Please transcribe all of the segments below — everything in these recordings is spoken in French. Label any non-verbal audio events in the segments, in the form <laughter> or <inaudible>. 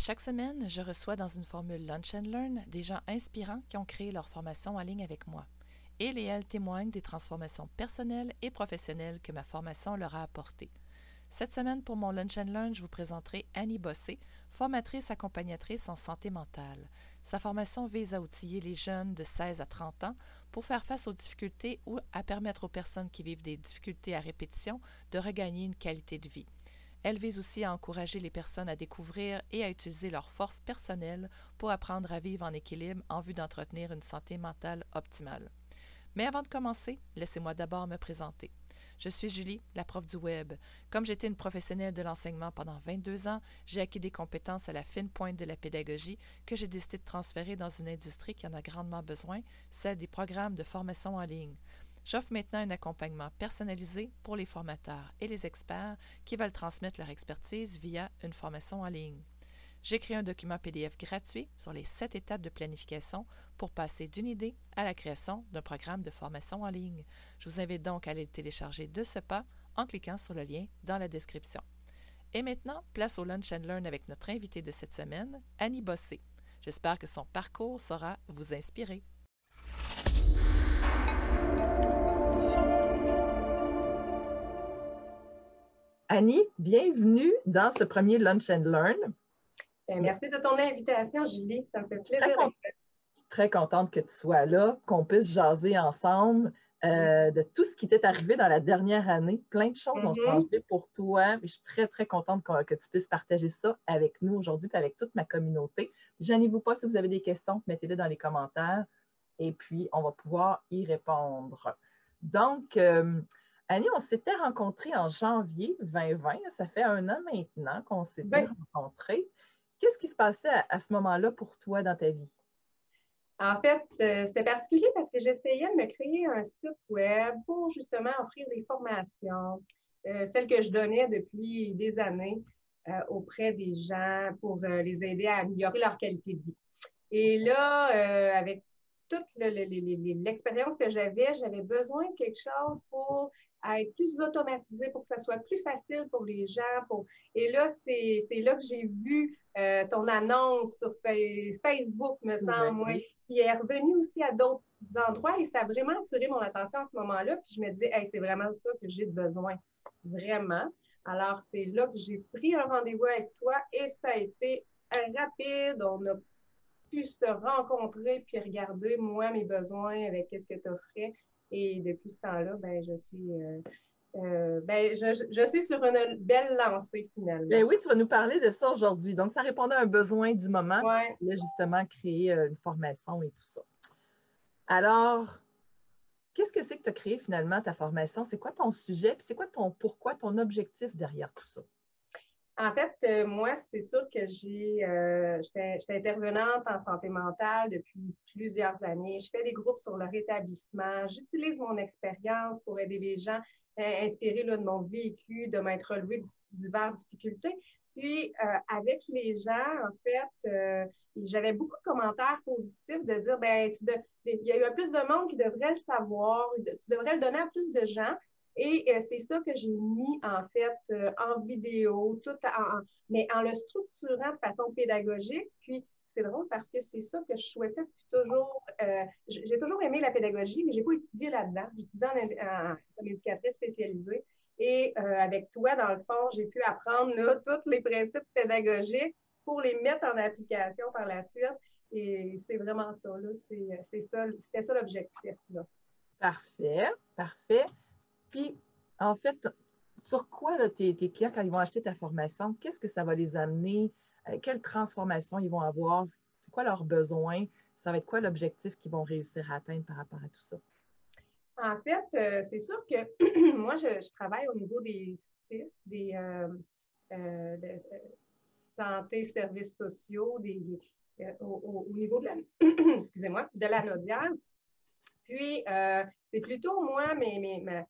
chaque semaine, je reçois dans une formule Lunch and Learn des gens inspirants qui ont créé leur formation en ligne avec moi. Et elles témoignent des transformations personnelles et professionnelles que ma formation leur a apportées. Cette semaine, pour mon Lunch and Learn, je vous présenterai Annie Bossé, formatrice accompagnatrice en santé mentale. Sa formation vise à outiller les jeunes de 16 à 30 ans pour faire face aux difficultés ou à permettre aux personnes qui vivent des difficultés à répétition de regagner une qualité de vie. Elle vise aussi à encourager les personnes à découvrir et à utiliser leurs forces personnelles pour apprendre à vivre en équilibre en vue d'entretenir une santé mentale optimale. Mais avant de commencer, laissez-moi d'abord me présenter. Je suis Julie, la prof du web. Comme j'étais une professionnelle de l'enseignement pendant 22 ans, j'ai acquis des compétences à la fine pointe de la pédagogie que j'ai décidé de transférer dans une industrie qui en a grandement besoin, celle des programmes de formation en ligne. J'offre maintenant un accompagnement personnalisé pour les formateurs et les experts qui veulent transmettre leur expertise via une formation en ligne. J'ai créé un document PDF gratuit sur les sept étapes de planification pour passer d'une idée à la création d'un programme de formation en ligne. Je vous invite donc à aller le télécharger de ce pas en cliquant sur le lien dans la description. Et maintenant, place au Lunch and Learn avec notre invité de cette semaine, Annie Bossé. J'espère que son parcours saura vous inspirer. Annie, bienvenue dans ce premier Lunch and Learn. Ben, merci de ton invitation, Julie. Ça me fait plaisir. Très, contente, très contente que tu sois là, qu'on puisse jaser ensemble euh, de tout ce qui t'est arrivé dans la dernière année. Plein de choses ont mm-hmm. changé pour toi. Je suis très, très contente que, tu puisses partager ça avec nous aujourd'hui et avec toute ma communauté. Gênez-vous pas si vous avez des questions, mettez-les dans les commentaires et puis on va pouvoir y répondre. Donc, euh, Annie, on s'était rencontrés en janvier 2020. Ça fait un an maintenant qu'on s'était rencontrés. Qu'est-ce qui se passait à, ce moment-là pour toi dans ta vie? En fait, euh, c'était particulier parce que j'essayais de me créer un site web pour justement offrir des formations, euh, celles que je donnais depuis des années euh, auprès des gens pour les aider à améliorer leur qualité de vie. Et là, avec toute l'expérience que j'avais, j'avais besoin de quelque chose pour être plus automatisé, pour que ça soit plus facile pour les gens. Pour... Et là, c'est là que j'ai vu euh, ton annonce sur Facebook, me semble. Puis elle est revenu aussi à d'autres endroits et ça a vraiment attiré mon attention à ce moment-là. Puis je me dis, hey, c'est vraiment ça que j'ai besoin. Vraiment. Alors, c'est là que j'ai pris un rendez-vous avec toi et ça a été rapide. On a pu se rencontrer puis regarder, moi, mes besoins avec qu'est-ce que tu offrais. Et depuis ce temps-là, ben, je suis. Euh, euh, ben, je, suis sur une belle lancée finalement. Ben oui, tu vas nous parler de ça aujourd'hui. Donc, ça répondait à un besoin du moment. Ouais. Là, justement, créer euh, une formation et tout ça. Alors, qu'est-ce que c'est que tu as créé finalement ta formation? C'est quoi ton sujet? Puis c'est quoi ton pourquoi, ton objectif derrière tout ça? En fait, euh, moi, c'est sûr que j'ai, euh, j'étais intervenante en santé mentale depuis plusieurs années. Je fais des groupes sur le rétablissement. J'utilise mon expérience pour aider les gens euh, inspirés de mon vécu, de m'être relevé diverses difficultés. Puis, avec les gens, en fait, j'avais beaucoup de commentaires positifs de dire, ben, il y a eu plus de monde qui devrait le savoir, tu devrais le donner à plus de gens. Et euh, c'est ça que j'ai mis en fait euh, en vidéo, tout en, mais en le structurant de façon pédagogique. Puis c'est drôle parce que c'est ça que je souhaitais depuis toujours. Euh, j'ai toujours aimé la pédagogie, mais je n'ai pas étudié là-dedans. J'étudiais en, comme éducatrice spécialisée. Et avec toi, dans le fond, j'ai pu apprendre là, <laughs> tous les principes pédagogiques pour les mettre en application par la suite. Et c'est vraiment ça, là. C'est ça, c'était ça l'objectif. Parfait, parfait. Puis, en fait, sur quoi tes, clients, quand ils vont acheter ta formation, qu'est-ce que ça va les amener? Euh, quelle transformation ils vont avoir? C'est quoi leurs besoins? Ça va être quoi l'objectif qu'ils vont réussir à atteindre par rapport à tout ça? En fait, euh, c'est sûr que <clears throat> moi, je, travaille au niveau des SIS, des euh, santé, services sociaux, des, au, niveau de la, <clears throat> excusez-moi, de. Puis, c'est plutôt moi, mes, mes,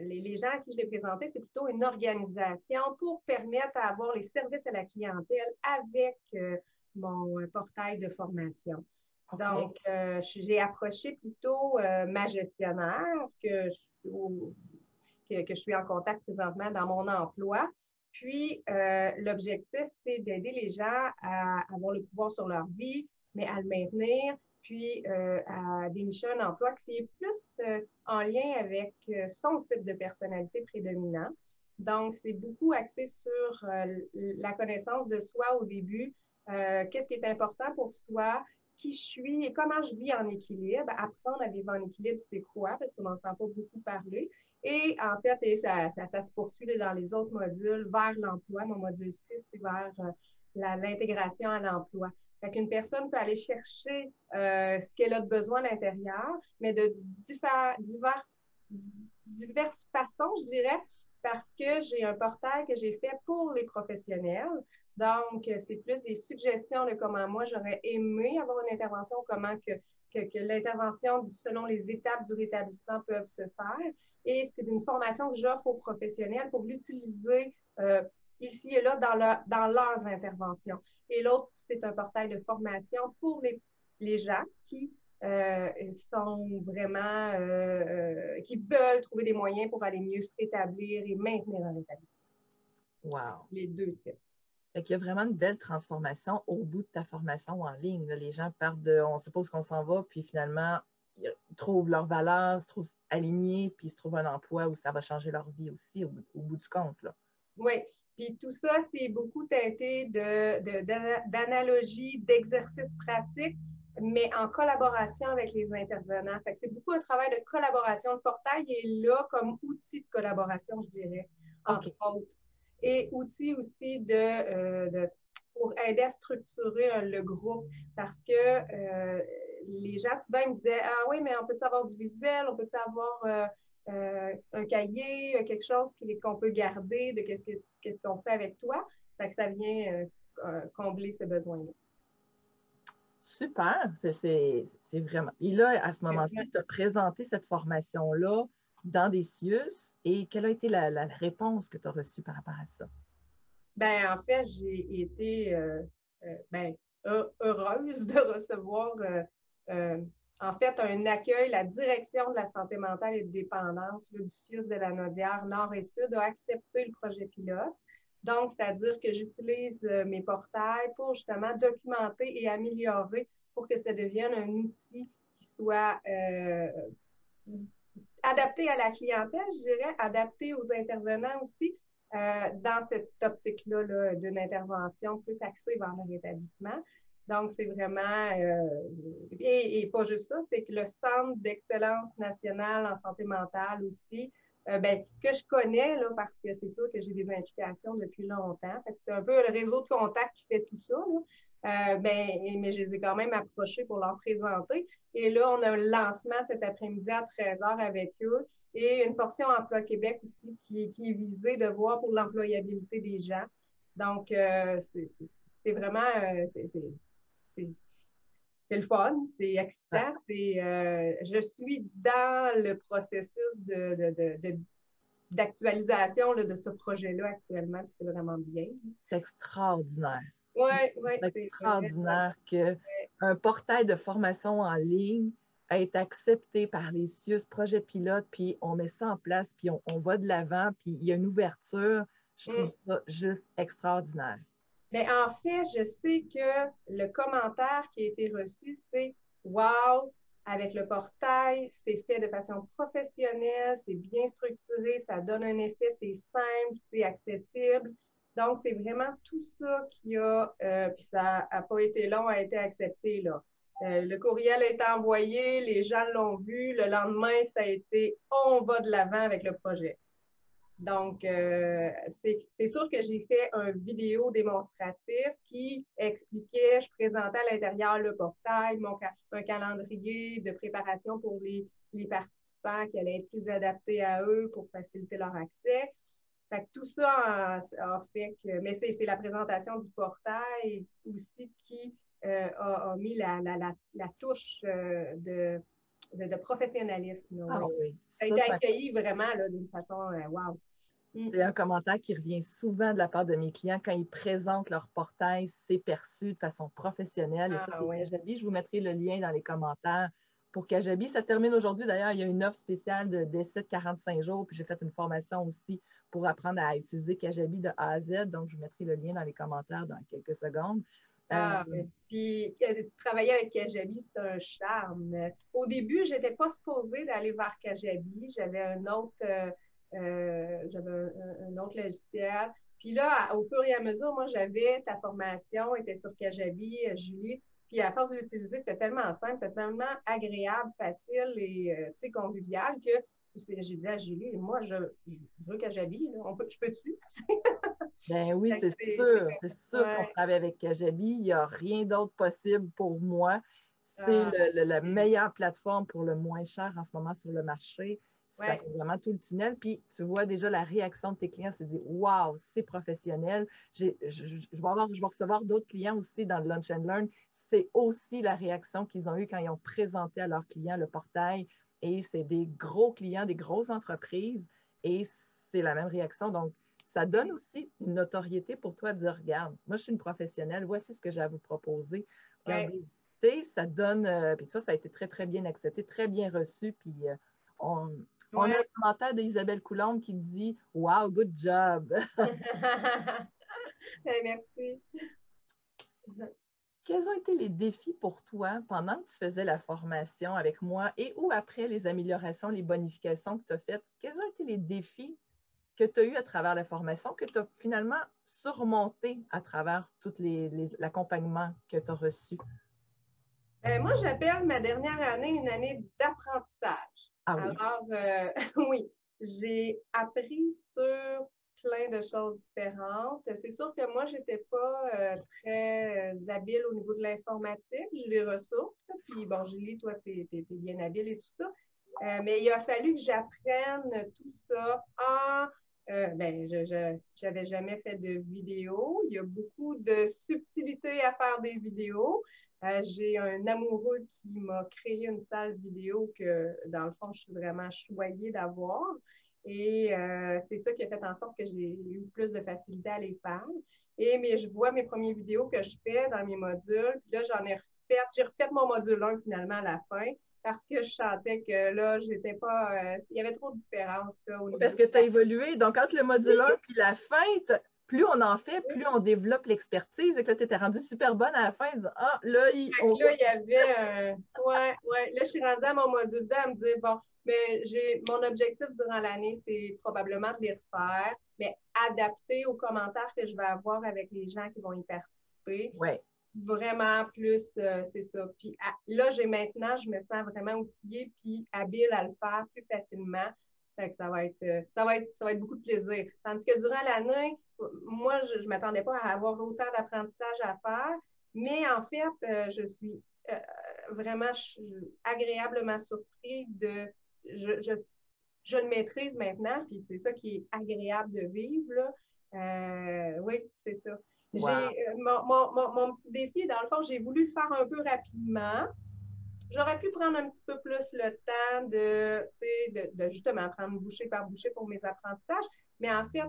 les, gens à qui je l'ai présenté, c'est plutôt une organisation pour permettre d'avoir les services à la clientèle avec euh, mon portail de formation. Donc, euh, j'ai approché plutôt euh, ma gestionnaire que je, que, je suis en contact présentement dans mon emploi Puis, euh, l'objectif, c'est d'aider les gens à avoir le pouvoir sur leur vie, mais à le maintenir, puis euh, à dénicher un emploi qui est plus euh, en lien avec son type de personnalité prédominant. Donc, c'est beaucoup axé sur la connaissance de soi au début, qu'est-ce qui est important pour soi, qui je suis et comment je vis en équilibre. Apprendre à vivre en équilibre, c'est quoi? Parce qu'on n'entend pas beaucoup parler. Et en fait, ça, ça, se poursuit dans les autres modules vers l'emploi. Mon module 6, c'est vers euh, l'intégration à l'emploi. Fait qu'une personne peut aller chercher euh, ce qu'elle a de besoin à l'intérieur, mais de divers, divers, diverses façons, je dirais, parce que j'ai un portail que j'ai fait pour les professionnels. Donc, c'est plus des suggestions de comment moi j'aurais aimé avoir une intervention, comment que l'intervention selon les étapes du rétablissement peuvent se faire et c'est une formation que j'offre aux professionnels pour l'utiliser euh, ici et là dans, dans leurs interventions. Et l'autre, c'est un portail de formation pour les, les gens qui euh, sont vraiment, euh, qui veulent trouver des moyens pour aller mieux s'établir et maintenir dans l'établissement. Wow. Les deux types. Il y a vraiment une belle transformation au bout de ta formation en ligne. Les gens partent de on suppose qu'on s'en va, puis finalement, ils trouvent leur valeur, se trouvent alignés, puis ils se trouvent un emploi où ça va changer leur vie aussi au, bout du compte. Là. Oui, puis tout ça, c'est beaucoup teinté d'analogies, de, d'exercices pratiques, mais en collaboration avec les intervenants. c'est beaucoup un travail de collaboration. Le portail est là comme outil de collaboration, je dirais, entre autres. Et outil aussi de, euh, pour aider à structurer le groupe parce que euh, les gens souvent me disaient Ah oui, mais on peut avoir du visuel, on peut avoir euh, euh, un cahier, euh, quelque chose qu'on peut garder de qu'est-ce qu'on fait avec toi. Fait que ça vient combler ce besoin-là. Super, c'est vraiment. Et là, à ce moment-ci, tu as présenté cette formation-là dans des CIUS et quelle a été la, réponse que tu as reçue par rapport à ça? Ben, en fait, j'ai été ben, heureuse de recevoir euh, en fait, un accueil, la direction de la santé mentale et de dépendance du CIUS de la Nodière Nord et Sud a accepté le projet pilote. Donc, c'est-à-dire que j'utilise euh, mes portails pour justement documenter et améliorer pour que ça devienne un outil qui soit euh, adapté à la clientèle, je dirais, adapté aux intervenants aussi, dans cette optique-là -là, d'une intervention plus axée vers le rétablissement. Donc, c'est vraiment, euh, et, pas juste ça, c'est que le Centre d'excellence nationale en santé mentale aussi, euh, ben, que je connais, là, parce que c'est sûr que j'ai des implications depuis longtemps. C'est un peu le réseau de contacts qui fait tout ça. Euh, ben, mais je les ai quand même approchés pour leur présenter. Et là, on a un lancement cet après-midi à 13h avec eux et une portion Emploi Québec aussi qui, qui est visée de voir pour l'employabilité des gens. Donc, c'est vraiment, c'est le fun, c'est excitant. Euh, je suis dans le processus d'actualisation de, de, ce projet-là actuellement, c'est vraiment bien. C'est extraordinaire. Oui, oui. C'est extraordinaire qu'un portail de formation en ligne ait été accepté par les CIUS Projet Pilote, puis on met ça en place, puis on, va de l'avant, puis il y a une ouverture. Je trouve mm. ça juste extraordinaire. Mais en fait, je sais que le commentaire qui a été reçu, c'est Wow, avec le portail, c'est fait de façon professionnelle, c'est bien structuré, ça donne un effet, c'est simple, c'est accessible. Donc, c'est vraiment tout ça qui a, euh, puis ça n'a pas été long à être accepté. Là. Euh, le courriel a été envoyé, les gens l'ont vu. Le lendemain, ça a été on va de l'avant avec le projet. Donc, euh, c'est sûr que j'ai fait un vidéo démonstratif qui expliquait, je présentais à l'intérieur le portail, mon, un calendrier de préparation pour les, les, participants qui allaient être plus adaptés à eux pour faciliter leur accès. Fait que tout ça a, fait que, mais c'est la présentation du portail aussi qui euh, a, mis la, la, la, touche euh, de, de, professionnalisme. Ah ça, a été accueilli vraiment d'une façon wow. Mm. C'est un commentaire qui revient souvent de la part de mes clients quand ils présentent leur portail, c'est perçu de façon professionnelle. et ça, ah, Je vous mettrai le lien dans les commentaires pour Kajabi. Ça termine aujourd'hui. D'ailleurs, il y a une offre spéciale d'essai de, 45 jours. Puis j'ai fait une formation aussi pour apprendre à utiliser Kajabi de A à Z. Donc, je mettrai le lien dans les commentaires dans quelques secondes. Ah, euh, puis euh, travailler avec Kajabi, c'est un charme. Au début, je n'étais pas supposée d'aller vers Kajabi. J'avais un autre, euh, j'avais un, autre logiciel. Puis là, au fur et à mesure, moi, j'avais ta formation, était sur Kajabi, Julie. Puis à force de l'utiliser, c'était tellement simple, c'était tellement agréable, facile et convivial que j'ai dit à Julie, moi, je, veux Kajabi, on peut, je peux-tu? <laughs> ben oui, c'est sûr. C'est sûr qu'on travaille avec Kajabi. Il n'y a rien d'autre possible pour moi. C'est ah. la meilleure plateforme pour le moins cher en ce moment sur le marché. Ça fait vraiment tout le tunnel. Puis tu vois déjà la réaction de tes clients, c'est dire Waouh, c'est professionnel. Je, je, vais avoir, je vais recevoir d'autres clients aussi dans le Lunch and Learn. C'est aussi la réaction qu'ils ont eue quand ils ont présenté à leurs clients le portail et c'est des gros clients, des grosses entreprises et c'est la même réaction. Donc, ça donne aussi une notoriété pour toi de dire, regarde, moi, je suis une professionnelle, voici ce que j'ai à vous proposer. Regardez, ça donne, euh, puis ça, ça a été très, très bien accepté, très bien reçu. Puis euh, on, a un commentaire d'Isabelle Coulombe qui dit Wow, good job. <laughs> <laughs> Merci quels ont été les défis pour toi pendant que tu faisais la formation avec moi et ou après les améliorations, les bonifications que tu as faites? Quels ont été les défis que tu as eus à travers la formation, que tu as finalement surmonté à travers tout l'accompagnement que tu as reçu? Euh, moi, j'appelle ma dernière année une année d'apprentissage. Ah. Alors, euh, <laughs> oui, j'ai appris sur plein de choses différentes. C'est sûr que moi, je n'étais pas euh, très euh, habile au niveau de l'informatique. J'ai les ressources. Puis, bon, Julie, toi, tu es, bien habile et tout ça. Euh, mais il a fallu que j'apprenne tout ça en. ben, je n'avais jamais fait de vidéo. Il y a beaucoup de subtilités à faire des vidéos. J'ai un amoureux qui m'a créé une salle vidéo que, dans le fond, je suis vraiment choyée d'avoir. Et euh, c'est ça qui a fait en sorte que j'ai eu plus de facilité à les faire. Et mais je vois mes premières vidéos que je fais dans mes modules. Puis là, j'en ai refait. J'ai refait mon module 1 finalement à la fin parce que je sentais que là, j'étais pas. Euh, il y avait trop de différences. parce que tu as évolué. Donc, entre le module 1 puis la fin, plus on en fait, plus on développe l'expertise. Et que là, tu étais rendue super bonne à la fin. ah, là, il, là, il y avait. ouais, ouais. Là, je suis rendue à mon module 2 à me dire, bon, mais j'ai mon objectif durant l'année, c'est probablement de les refaire, mais adapter aux commentaires que je vais avoir avec les gens qui vont y participer. Oui. Vraiment plus, euh, c'est ça. Puis là, j'ai maintenant, je me sens vraiment outillée puis habile à le faire plus facilement. Fait que ça va être, euh, ça va être, ça va être beaucoup de plaisir. Tandis que durant l'année, moi, je ne m'attendais pas à avoir autant d'apprentissage à faire, mais en fait, euh, je suis vraiment agréablement surpris de je, je, je, le maîtrise maintenant, puis c'est ça qui est agréable de vivre. Euh, oui, c'est ça. J'ai euh, mon, mon, mon, petit défi, dans le fond, j'ai voulu le faire un peu rapidement. J'aurais pu prendre un petit peu plus le temps de, de, de justement prendre bouchée par bouchée pour mes apprentissages. Mais en fait,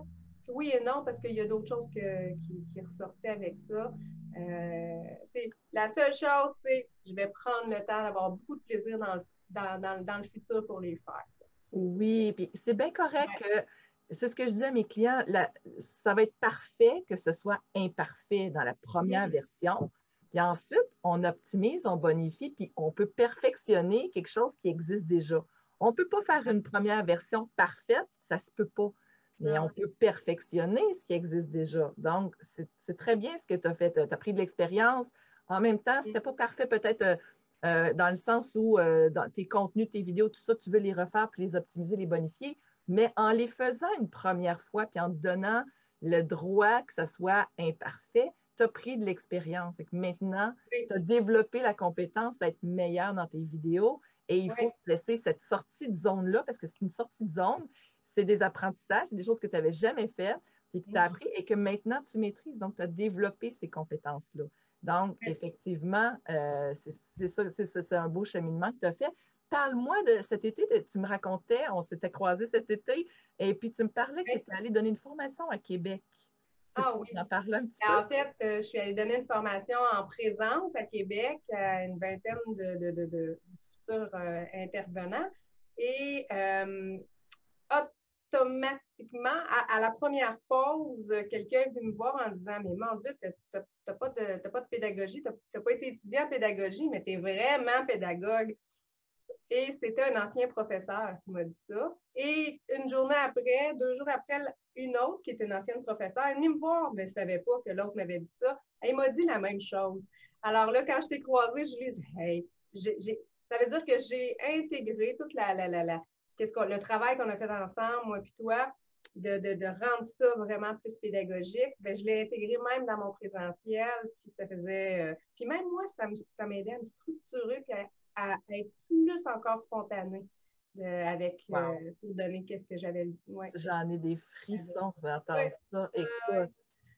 oui et non, parce qu'il y a d'autres choses que, qui, qui, ressortaient avec ça. Euh, la seule chose, c'est je vais prendre le temps d'avoir beaucoup de plaisir dans le dans, le futur pour les faire. Oui, puis c'est bien correct que c'est ce que je disais à mes clients, ça va être parfait que ce soit imparfait dans la première version. Puis ensuite, on optimise, on bonifie, puis on peut perfectionner quelque chose qui existe déjà. On ne peut pas faire une première version parfaite, ça ne se peut pas. Mais on peut perfectionner ce qui existe déjà. Donc, c'est très bien ce que tu as fait. Tu as pris de l'expérience. En même temps, ce n'était pas parfait peut-être euh, euh, dans le sens où euh, dans tes contenus, tes vidéos, tout ça, tu veux les refaire puis les optimiser, les bonifier, mais en les faisant une première fois puis en te donnant le droit que ce soit imparfait, tu as pris de l'expérience. Et que maintenant, tu as développé la compétence à être meilleur dans tes vidéos et il faut laisser cette sortie de zone-là parce que c'est une sortie de zone, c'est des apprentissages, c'est des choses que tu n'avais jamais faites et que tu as appris et que maintenant tu maîtrises. Donc, tu as développé ces compétences-là. Donc, effectivement, euh, c'est un beau cheminement que tu as fait. Parle-moi de cet été, tu me racontais, on s'était croisés cet été, et puis tu me parlais que tu étais allée donner une formation à Québec. Ah oui. En un petit peu? En fait, euh, je suis allée donner une formation en présence à Québec à une vingtaine de, futurs intervenants. Et automatiquement, à, la première pause, quelqu'un est venu me voir en disant Mais mon Dieu, tu n'as pas, pas, de pédagogie, tu n'as pas été étudié en pédagogie, mais tu es vraiment pédagogue. Et c'était un ancien professeur qui m'a dit ça. Et une journée après, deux jours après, une autre qui est une ancienne professeure, elle me voir, mais je ne savais pas que l'autre m'avait dit ça. Elle m'a dit la même chose. Alors là, quand je t'ai croisée, je lui ai dit Hey, ça veut dire que j'ai intégré toute la, la, la, la qu'est-ce le travail qu'on a fait ensemble, moi et toi, de, de, de, rendre ça vraiment plus pédagogique, ben, je l'ai intégré même dans mon présentiel, puis ça faisait... Euh, puis même moi, ça m'aidait à me structurer puis à, être plus encore spontanée avec, euh, pour donner qu'est-ce que j'avais... Ouais. J'en ai des frissons d'entendre ça. Écoute,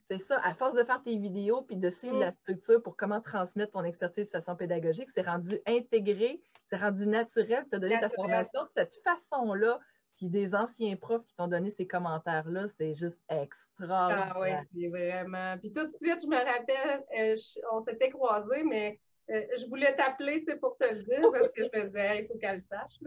c'est ça, à force de faire tes vidéos puis de suivre la mm. structure pour comment transmettre ton expertise de façon pédagogique, c'est rendu intégré, c'est rendu naturel, tu as donné ta formation de cette façon-là. Puis des anciens profs qui t'ont donné ces commentaires-là, c'est juste extraordinaire. Ah oui, c'est vraiment. Puis tout de suite, je me rappelle, euh, on s'était croisés, mais euh, je voulais t'appeler pour te le dire <laughs> parce que je me disais, il faut qu'elle sache.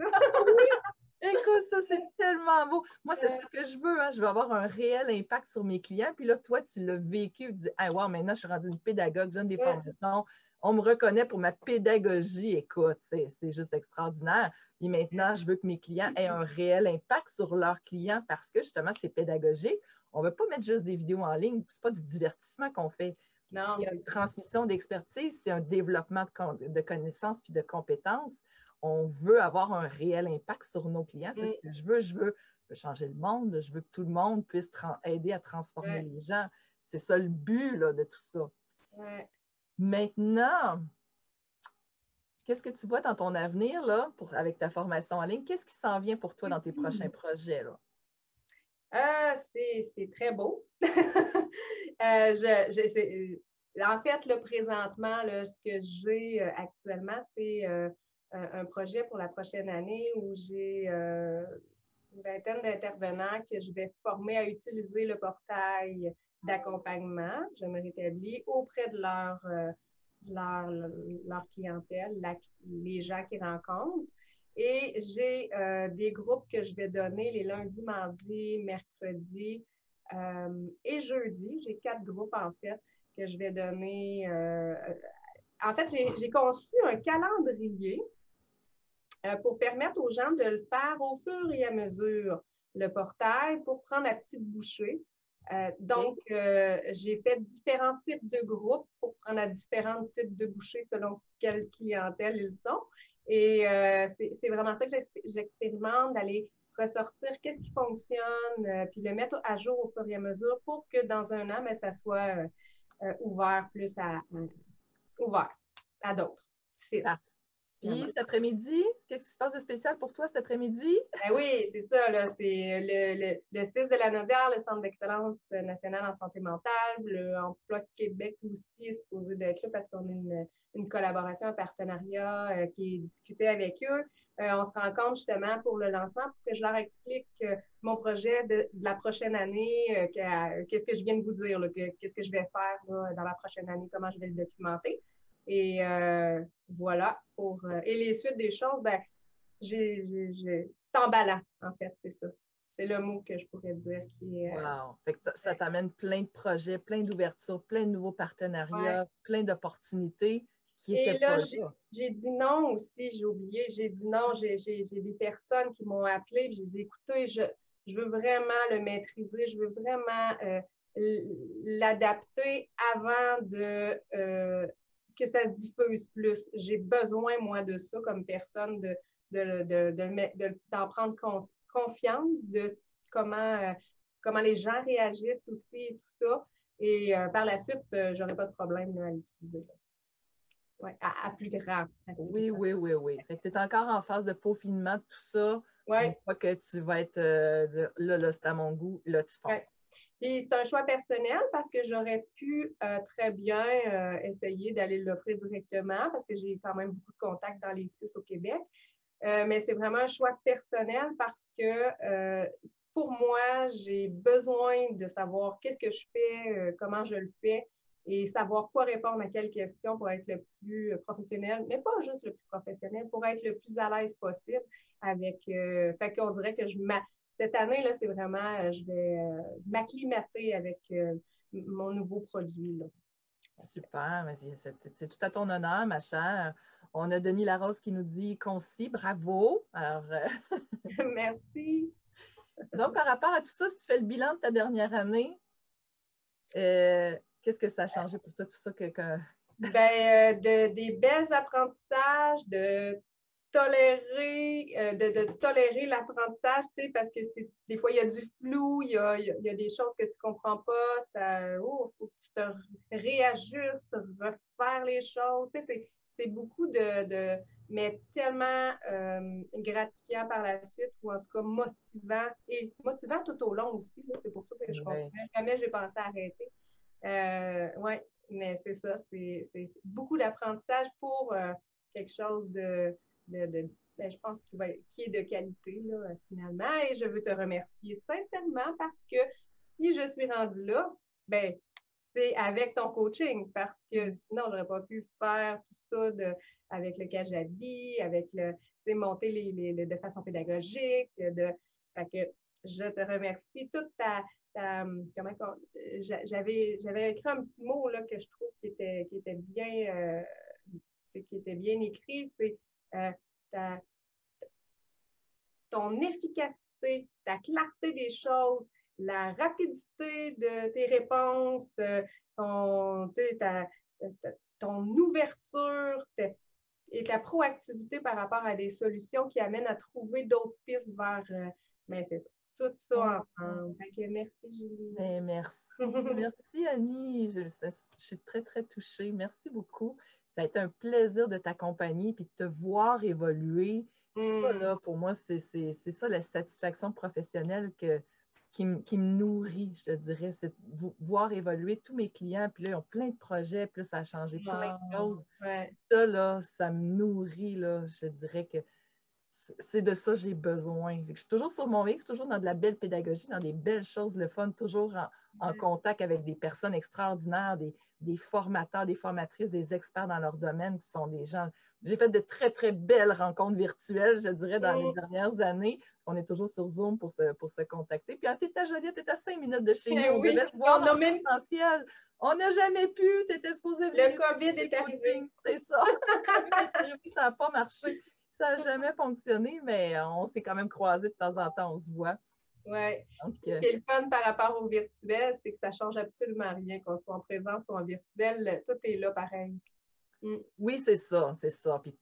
Écoute, ça, c'est <laughs> tellement beau. Moi, c'est ça que je veux. Hein. Je veux avoir un réel impact sur mes clients. Puis là, toi, tu l'as vécu. Tu dis, ah, wow, maintenant, je suis rendue une pédagogue, je donne des formations. On me reconnaît pour ma pédagogie. Écoute, c'est juste extraordinaire. Et maintenant, je veux que mes clients aient un réel impact sur leurs clients parce que justement, c'est pédagogique. On ne veut pas mettre juste des vidéos en ligne. Ce n'est pas du divertissement qu'on fait. Non. C'est une transmission d'expertise, c'est un développement de, de connaissances puis de compétences on veut avoir un réel impact sur nos clients. C'est ce que je veux. Je veux, changer le monde. Je veux que tout le monde puisse aider à transformer les gens. C'est ça le but de tout ça. Maintenant, qu'est-ce que tu vois dans ton avenir là, pour, avec ta formation en ligne? Qu'est-ce qui s'en vient pour toi dans tes prochains projets? Là? Euh, c'est très beau. <laughs> Euh, je, en fait, là, présentement, ce que j'ai euh, actuellement, c'est un, projet pour la prochaine année où j'ai euh, une vingtaine d'intervenants que je vais former à utiliser le portail d'accompagnement. Je me rétablis auprès de leur, euh, leur, leur, clientèle, les gens qu'ils rencontrent. Et j'ai euh, des groupes que je vais donner les lundis, mardis, mercredis et jeudi. J'ai quatre groupes en fait que je vais donner. en fait, j'ai conçu un calendrier euh, pour permettre aux gens de le faire au fur et à mesure, le portail, pour prendre la petite bouchée. Euh, donc, euh, j'ai fait différents types de groupes pour prendre à différents types de bouchées selon quelle clientèle ils sont. Et c'est vraiment ça que j'expérimente, d'aller ressortir qu'est-ce qui fonctionne, puis le mettre à jour au fur et à mesure pour que dans un an, mais ben, ça soit ouvert plus à, ouvert à d'autres. C'est ça. Puis cet après-midi, qu'est-ce qui se passe de spécial pour toi cet après-midi? Ben oui, c'est ça. C'est le, le, 6 de la NODER, le Centre d'excellence nationale en santé mentale. Le Emploi Québec aussi est supposé d'être là parce qu'on a une, une, collaboration, un partenariat euh, qui est discuté avec eux. Euh, on se rencontre justement pour le lancement pour que je leur explique euh, mon projet de, la prochaine année, qu'est-ce que je viens de vous dire, qu'est-ce que je vais faire dans la prochaine année, comment je vais le documenter. Et euh, voilà. Pour, euh, et les suites des choses, ben, j'ai, c'est emballant, en fait, c'est ça. C'est le mot que je pourrais dire qui est. Euh, wow! ça t'amène plein de projets, plein d'ouvertures, plein de nouveaux partenariats, plein d'opportunités qui Et là, j'ai dit non aussi, j'ai oublié, j'ai dit non, j'ai des personnes qui m'ont appelé, j'ai dit écoutez, je, je, veux vraiment le maîtriser, je veux vraiment l'adapter avant de, que ça se diffuse plus. J'ai besoin, moi, de ça comme personne, de, de, d'en prendre confiance de comment, euh, comment les gens réagissent aussi et tout ça. Et euh, par la suite, euh, j'aurais pas de problème à le diffuser. Ouais, à, plus grand. oui, oui, oui, oui. tu es encore en phase de peaufinement de tout ça. Oui. Une fois que tu vas être là, là, c'est à mon goût, là, tu fonces. C'est un choix personnel parce que j'aurais pu euh, très bien euh, essayer d'aller l'offrir directement parce que j'ai quand même beaucoup de contacts dans les six au Québec. Euh, mais c'est vraiment un choix personnel parce que pour moi, j'ai besoin de savoir qu'est-ce que je fais, comment je le fais et savoir quoi répondre à quelle question pour être le plus professionnel, mais pas juste le plus professionnel, pour être le plus à l'aise possible avec. Fait dirait que je cette année, là, c'est vraiment, euh, je vais euh, m'acclimater avec mon nouveau produit. Là. Super, c'est tout à ton honneur, ma chère. On a Denis Larose qui nous dit concis, bravo. Alors, <laughs> Merci. Donc, par rapport à tout ça, si tu fais le bilan de ta dernière année, qu'est-ce que ça a changé pour toi, tout ça? Que, Ben, de, des belles apprentissages, de tolérer, euh, de, tolérer l'apprentissage, tu sais, parce que c'est des fois, il y a du flou, il y a, y a des choses que tu ne comprends pas, ça, oh, faut que tu te réajustes, refaire les choses, tu sais, c'est beaucoup de, de, mais tellement euh, gratifiant par la suite, ou en tout cas motivant, et motivant tout au long aussi, c'est pour ça que je comprends. Jamais j'ai pensé à arrêter. Euh, oui, mais c'est ça, c'est beaucoup d'apprentissage pour quelque chose de ben, je pense qu'il est de qualité là, finalement. Et je veux te remercier sincèrement parce que si je suis rendue là, ben, c'est avec ton coaching parce que sinon, je n'aurais pas pu faire tout ça de, avec le Kajabi, avec le, monter les, de façon pédagogique. De, que je te remercie. Toute ta, comment j'avais, j'avais écrit un petit mot là, que je trouve qui était, qui était bien, euh, qui était bien écrit. C'est euh, ton efficacité, ta clarté des choses, la rapidité de tes réponses, euh, ton, ton ouverture et ta proactivité par rapport à des solutions qui amènent à trouver d'autres pistes vers. Euh, mais c'est ça. Tout ça ensemble. merci, Julie. Ben, merci. <laughs> merci, Annie. Je, je, suis très, très touchée. Merci beaucoup ça a été un plaisir de t'accompagner et de te voir évoluer. Ça, mm. là, pour moi, c'est ça la satisfaction professionnelle que, qui, me nourrit, je te dirais. C'est voir évoluer tous mes clients. Puis là, ils ont plein de projets, puis ça a changé plein de choses. Ça, là, ça me nourrit, là. Je dirais que c'est de ça que j'ai besoin. Je suis toujours sur mon X, toujours dans de la belle pédagogie, dans des belles choses, le fun, toujours en contact avec des personnes extraordinaires, des, des formateurs, des formatrices, des experts dans leur domaine qui sont des gens. J'ai fait de très, très belles rencontres virtuelles, je dirais, dans les dernières années. On est toujours sur Zoom pour se, pour se contacter. Puis, tu étais à Joliette, tu étais à cinq minutes de chez eh nous. Oui, on voir a même... potentiel. On n'a jamais pu, tu étais supposé venir. Le COVID est arrivé. C'est ça. <laughs> ça n'a pas marché. Ça n'a jamais fonctionné, mais on s'est quand même croisés de temps en temps, on se voit. Oui. Ce qui est le fun par rapport au virtuel, c'est que ça ne change absolument rien, qu'on soit en présence ou en virtuel, tout est là pareil. Mm. Oui, c'est ça, c'est ça. Puis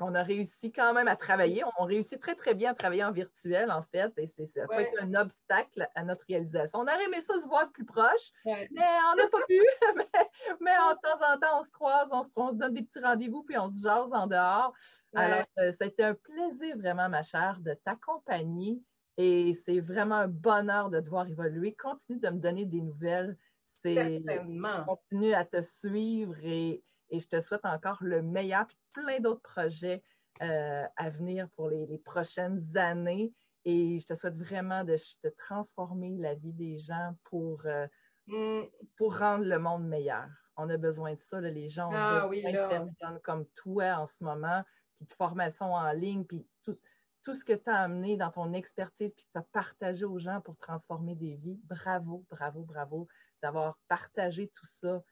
on a réussi quand même à travailler. On réussit très, très bien à travailler en virtuel, en fait, et c'est ça pas été un obstacle à notre réalisation. On aurait aimé ça se voir plus proche, mais on n'a pas pu. <laughs> mais, en temps en temps, on se croise, on se, donne des petits rendez-vous, puis on se jase en dehors. Alors, euh, ça a été un plaisir vraiment, ma chère, de t'accompagner et c'est vraiment un bonheur de devoir évoluer. Continue de me donner des nouvelles. Certainement. Continue à te suivre et, je te souhaite encore le meilleur, puis plein d'autres projets euh, à venir pour les, prochaines années. Et je te souhaite vraiment de, transformer la vie des gens pour, euh, mm. pour rendre le monde meilleur. On a besoin de ça, les gens ont ah, besoin de personnes comme toi en ce moment, puis de formation en ligne, puis tout, tout ce que tu as amené dans ton expertise puis que tu as partagé aux gens pour transformer des vies. Bravo, bravo, bravo d'avoir partagé tout ça.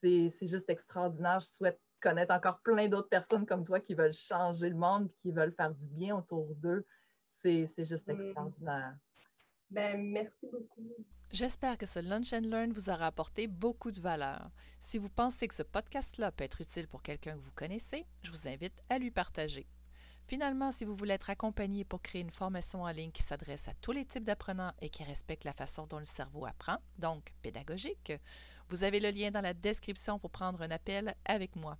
C'est juste extraordinaire. Je souhaite connaître encore plein d'autres personnes comme toi qui veulent changer le monde, qui veulent faire du bien autour d'eux. C'est juste mm. extraordinaire. Ben, merci beaucoup. J'espère que ce Lunch and Learn vous aura apporté beaucoup de valeur. Si vous pensez que ce podcast-là peut être utile pour quelqu'un que vous connaissez, je vous invite à lui partager. Finalement, si vous voulez être accompagné pour créer une formation en ligne qui s'adresse à tous les types d'apprenants et qui respecte la façon dont le cerveau apprend, donc pédagogique, vous avez le lien dans la description pour prendre un appel avec moi.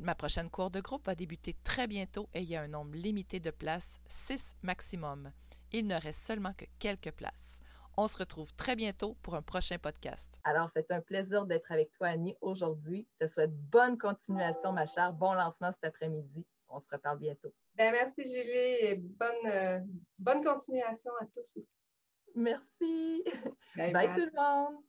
Ma prochaine cours de groupe va débuter très bientôt et il y a un nombre limité de places, 6 maximum. Il ne reste seulement que quelques places. On se retrouve très bientôt pour un prochain podcast. Alors, c'est un plaisir d'être avec toi, Annie, aujourd'hui. Je te souhaite bonne continuation, ma chère. Bon lancement cet après-midi. On se reparle bientôt. Ben, merci Julie et bonne, euh, bonne continuation à tous aussi. Merci. bye. tout le monde.